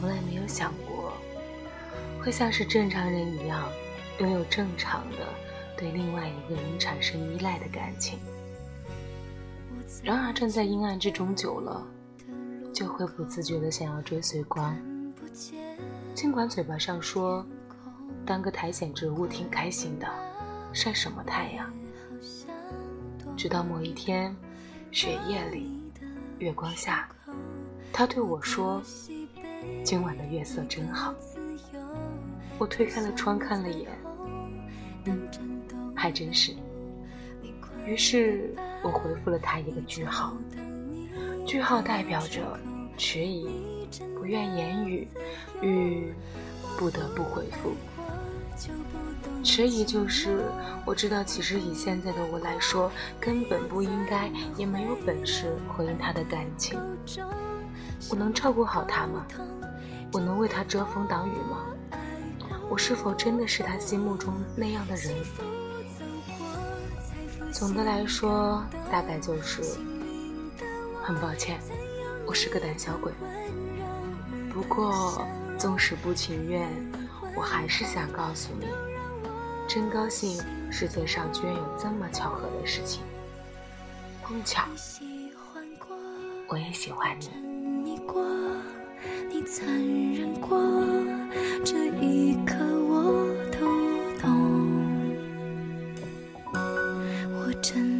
从来没有想过会像是正常人一样，拥有正常的对另外一个人产生依赖的感情。然而，站在阴暗之中久了，就会不自觉的想要追随光。尽管嘴巴上说，当个苔藓植物挺开心的，晒什么太阳？直到某一天，雪夜里，月光下，他对我说：“今晚的月色真好。”我推开了窗，看了眼，嗯，还真是。于是我回复了他一个句号，句号代表着迟疑、不愿言语与不得不回复。迟疑就是我知道，其实以现在的我来说，根本不应该，也没有本事回应他的感情。我能照顾好他吗？我能为他遮风挡雨吗？我是否真的是他心目中那样的人？总的来说，大概就是很抱歉，我是个胆小鬼。不过，纵使不情愿，我还是想告诉你，真高兴世界上居然有这么巧合的事情。碰巧，我也喜欢你。你残忍过，这一刻我都懂。我真。